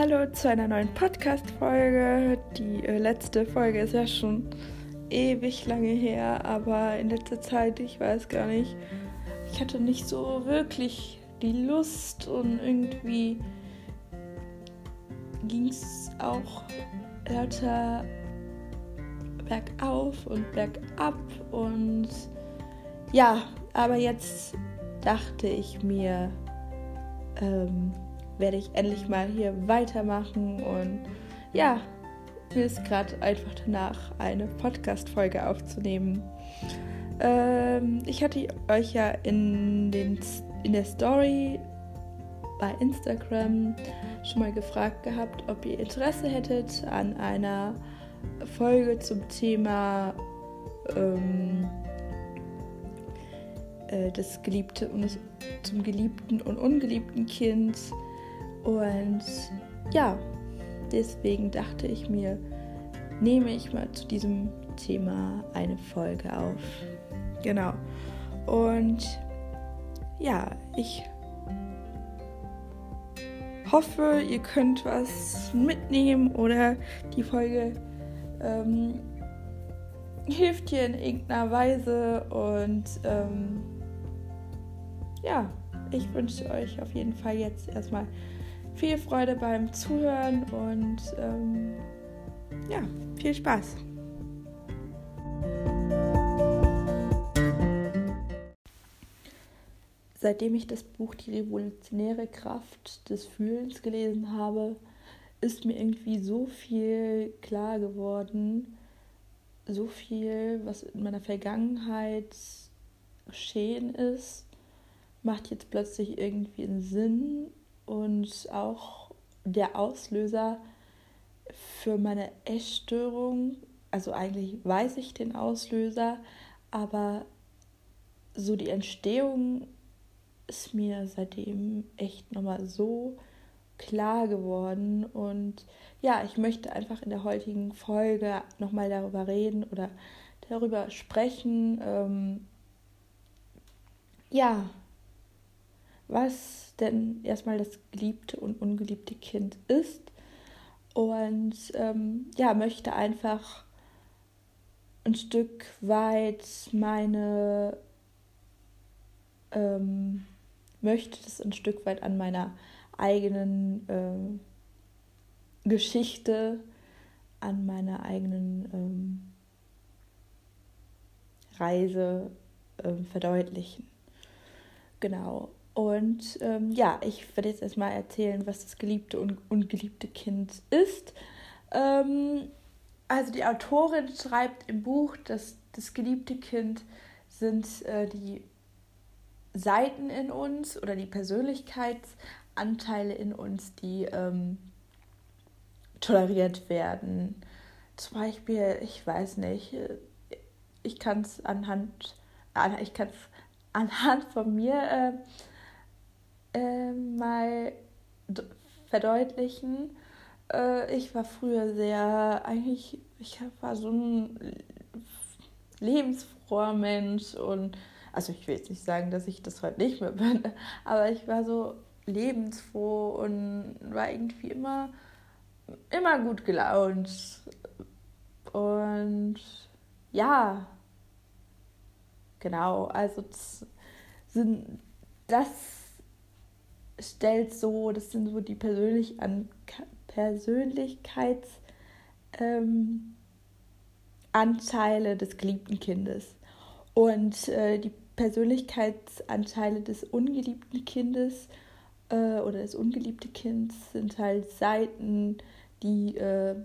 Hallo zu einer neuen Podcast-Folge. Die äh, letzte Folge ist ja schon ewig lange her, aber in letzter Zeit, ich weiß gar nicht, ich hatte nicht so wirklich die Lust und irgendwie ging es auch lauter bergauf und bergab und ja, aber jetzt dachte ich mir, ähm, werde ich endlich mal hier weitermachen und ja, mir ist gerade einfach danach eine Podcast-Folge aufzunehmen. Ähm, ich hatte euch ja in, den, in der Story bei Instagram schon mal gefragt gehabt, ob ihr Interesse hättet an einer Folge zum Thema ähm, äh, das geliebte und das, zum geliebten und ungeliebten Kind. Und ja, deswegen dachte ich mir, nehme ich mal zu diesem Thema eine Folge auf. Genau. Und ja, ich hoffe, ihr könnt was mitnehmen oder die Folge ähm, hilft dir in irgendeiner Weise. Und ähm, ja, ich wünsche euch auf jeden Fall jetzt erstmal viel Freude beim Zuhören und ähm, ja, viel Spaß. Seitdem ich das Buch Die revolutionäre Kraft des Fühlens gelesen habe, ist mir irgendwie so viel klar geworden, so viel, was in meiner Vergangenheit geschehen ist, macht jetzt plötzlich irgendwie einen Sinn und auch der Auslöser für meine Essstörung, also eigentlich weiß ich den Auslöser, aber so die Entstehung ist mir seitdem echt nochmal so klar geworden. Und ja, ich möchte einfach in der heutigen Folge nochmal darüber reden oder darüber sprechen. Ähm, ja, was denn erstmal das geliebte und ungeliebte Kind ist. Und ähm, ja, möchte einfach ein Stück weit meine, ähm, möchte das ein Stück weit an meiner eigenen äh, Geschichte, an meiner eigenen ähm, Reise äh, verdeutlichen. Genau. Und ähm, ja, ich werde jetzt erstmal erzählen, was das geliebte und ungeliebte Kind ist. Ähm, also die Autorin schreibt im Buch, dass das geliebte Kind sind äh, die Seiten in uns oder die Persönlichkeitsanteile in uns, die ähm, toleriert werden. Zum Beispiel, ich weiß nicht, ich kann es anhand, ich kann anhand von mir äh, äh, mal verdeutlichen. Äh, ich war früher sehr, eigentlich, ich war so ein lebensfroher Mensch und, also ich will jetzt nicht sagen, dass ich das heute nicht mehr bin, aber ich war so lebensfroh und war irgendwie immer, immer gut gelaunt. Und ja, genau, also das sind das stellt so, das sind so die Persönlich an, Persönlichkeitsanteile ähm, des geliebten Kindes. Und äh, die Persönlichkeitsanteile des ungeliebten Kindes äh, oder des ungeliebten Kindes sind halt Seiten, die äh,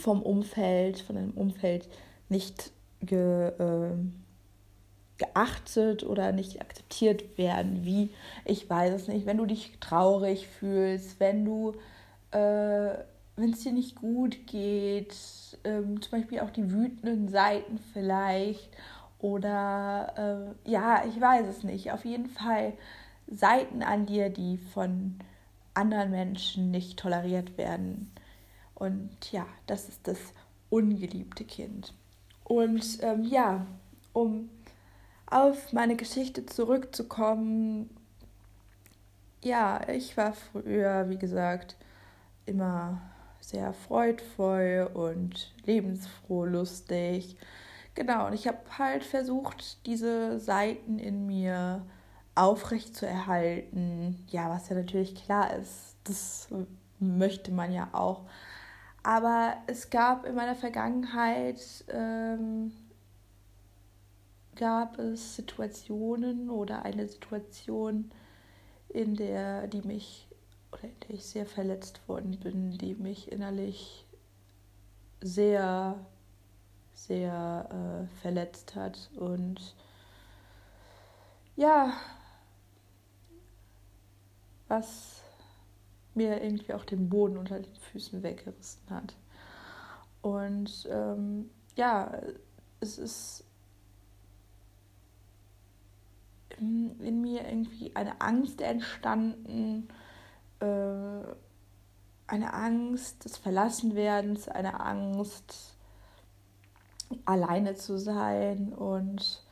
vom Umfeld, von einem Umfeld nicht ge, äh, geachtet oder nicht akzeptiert werden, wie, ich weiß es nicht, wenn du dich traurig fühlst, wenn du, äh, wenn es dir nicht gut geht, ähm, zum Beispiel auch die wütenden Seiten vielleicht oder äh, ja, ich weiß es nicht, auf jeden Fall Seiten an dir, die von anderen Menschen nicht toleriert werden. Und ja, das ist das ungeliebte Kind. Und ähm, ja, um auf meine Geschichte zurückzukommen, ja, ich war früher, wie gesagt, immer sehr freudvoll und lebensfroh, lustig. Genau, und ich habe halt versucht, diese Seiten in mir aufrecht zu erhalten. Ja, was ja natürlich klar ist, das möchte man ja auch. Aber es gab in meiner Vergangenheit, ähm, gab es Situationen oder eine Situation, in der, die mich, oder in der ich sehr verletzt worden bin, die mich innerlich sehr, sehr äh, verletzt hat. Und ja, was mir irgendwie auch den Boden unter den Füßen weggerissen hat. Und ähm, ja, es ist in, mir irgendwie eine Angst entstanden, äh, eine Angst des Verlassenwerdens, eine Angst, alleine zu sein. Und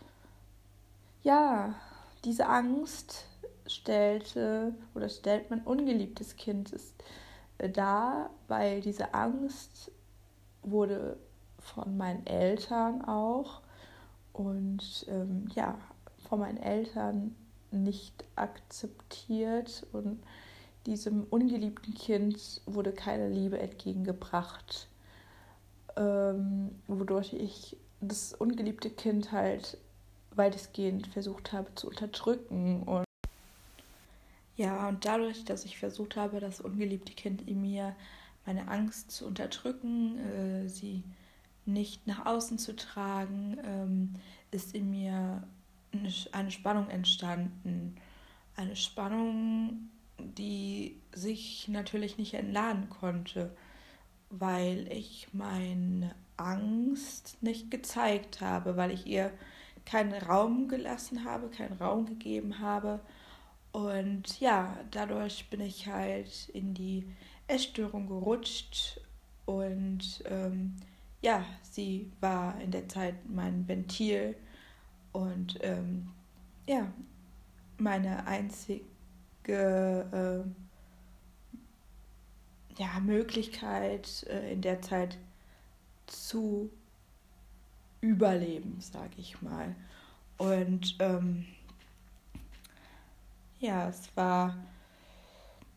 ja, diese Angst stellte oder stellt mein ungeliebtes Kind ist, äh, dar, weil diese Angst wurde von meinen Eltern auch und ähm, ja, von meinen Eltern nicht akzeptiert und diesem ungeliebten Kind wurde keine Liebe entgegengebracht, ähm, wodurch ich das ungeliebte Kind halt weitestgehend versucht habe zu unterdrücken und ja, und dadurch, dass ich versucht habe, das ungeliebte Kind in mir meine Angst zu unterdrücken, äh, sie nicht nach außen zu tragen, ähm, ist in mir eine, Spannung entstanden. Eine Spannung, die sich natürlich nicht entladen konnte, weil ich meine Angst nicht gezeigt habe, weil ich ihr keinen Raum gelassen habe, keinen Raum gegeben habe und ja, dadurch bin ich halt in die Essstörung gerutscht und ähm, ja, sie war in der Zeit mein Ventil und ähm, ja, meine einzige äh, ja, Möglichkeit äh, in der Zeit zu überleben, sage ich mal. Und ähm, ja, es war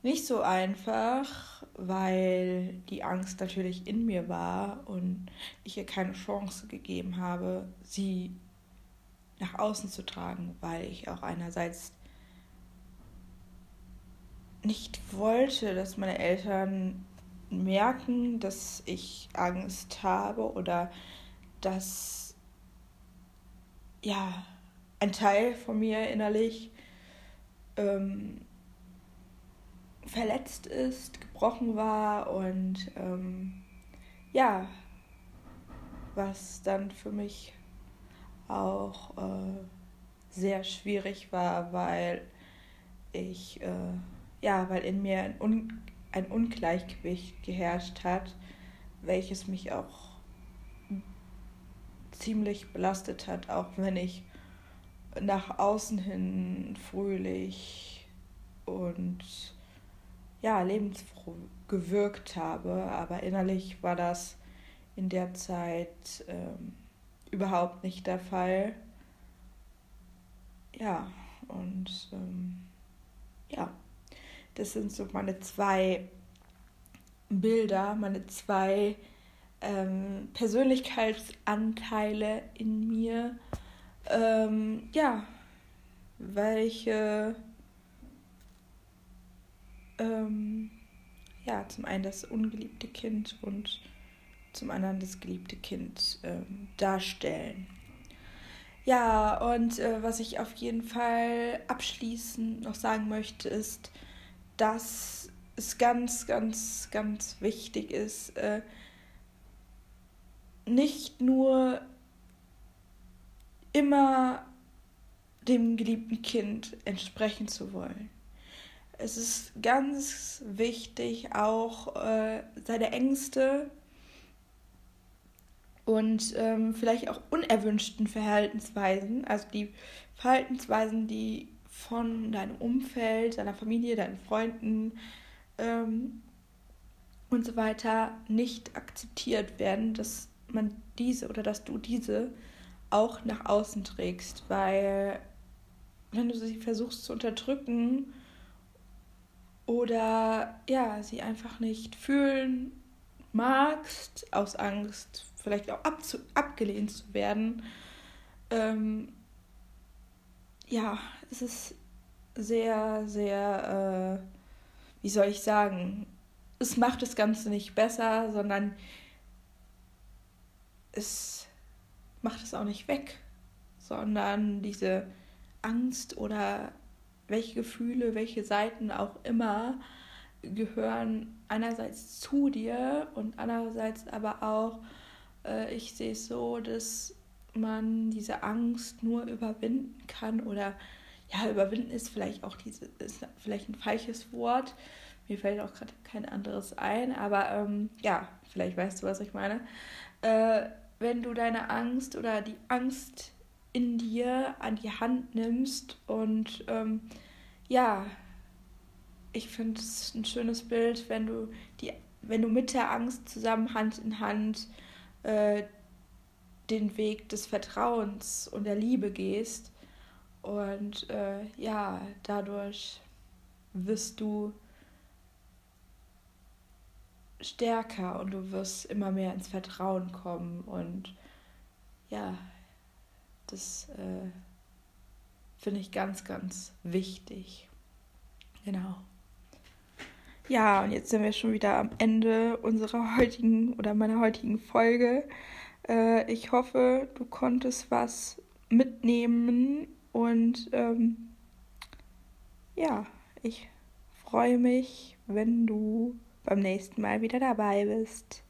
nicht so einfach, weil die Angst natürlich in mir war und ich ihr keine Chance gegeben habe, sie nach außen zu tragen, weil ich auch einerseits nicht wollte, dass meine Eltern merken, dass ich Angst habe oder dass ja ein Teil von mir innerlich ähm, verletzt ist, gebrochen war und ähm, ja, was dann für mich auch äh, sehr schwierig war, weil ich, äh, ja, weil in mir ein, Un ein Ungleichgewicht geherrscht hat, welches mich auch ziemlich belastet hat, auch wenn ich nach außen hin fröhlich und ja, lebensfroh gewirkt habe. Aber innerlich war das in der Zeit ähm, überhaupt nicht der Fall. Ja, und ähm, ja, das sind so meine zwei Bilder, meine zwei ähm, Persönlichkeitsanteile in mir ähm, ja, welche ähm, ja, zum einen das ungeliebte Kind und zum anderen das geliebte Kind ähm, darstellen. Ja, und äh, was ich auf jeden Fall abschließend noch sagen möchte, ist, dass es ganz, ganz, ganz wichtig ist, äh, nicht nur immer dem geliebten Kind entsprechen zu wollen. Es ist ganz wichtig, auch äh, seine Ängste und ähm, vielleicht auch unerwünschten Verhaltensweisen, also die Verhaltensweisen, die von deinem Umfeld, deiner Familie, deinen Freunden ähm, und so weiter nicht akzeptiert werden, dass man diese oder dass du diese auch nach außen trägst, weil wenn du sie versuchst zu unterdrücken oder ja, sie einfach nicht fühlen magst, aus Angst vielleicht auch abzu abgelehnt zu werden, ähm, ja, es ist sehr, sehr, äh, wie soll ich sagen, es macht das Ganze nicht besser, sondern es macht es auch nicht weg, sondern diese Angst oder welche Gefühle, welche Seiten auch immer gehören einerseits zu dir und andererseits aber auch, äh, ich sehe es so, dass man diese Angst nur überwinden kann oder ja, überwinden ist vielleicht auch diese, ist vielleicht ein falsches Wort. Mir fällt auch gerade kein anderes ein, aber ähm, ja, vielleicht weißt du, was ich meine. Äh, wenn du deine Angst oder die Angst in dir an die Hand nimmst und ähm, ja, ich finde es ein schönes Bild, wenn du die, wenn du mit der Angst zusammen Hand in Hand äh, den Weg des Vertrauens und der Liebe gehst und äh, ja, dadurch wirst du stärker und du wirst immer mehr ins Vertrauen kommen und ja, das äh, finde ich ganz, ganz wichtig. Genau. Ja, und jetzt sind wir schon wieder am Ende unserer heutigen oder meiner heutigen Folge. Äh, ich hoffe, du konntest was mitnehmen und ähm, ja, ich freue mich, wenn du beim nächsten Mal wieder dabei bist.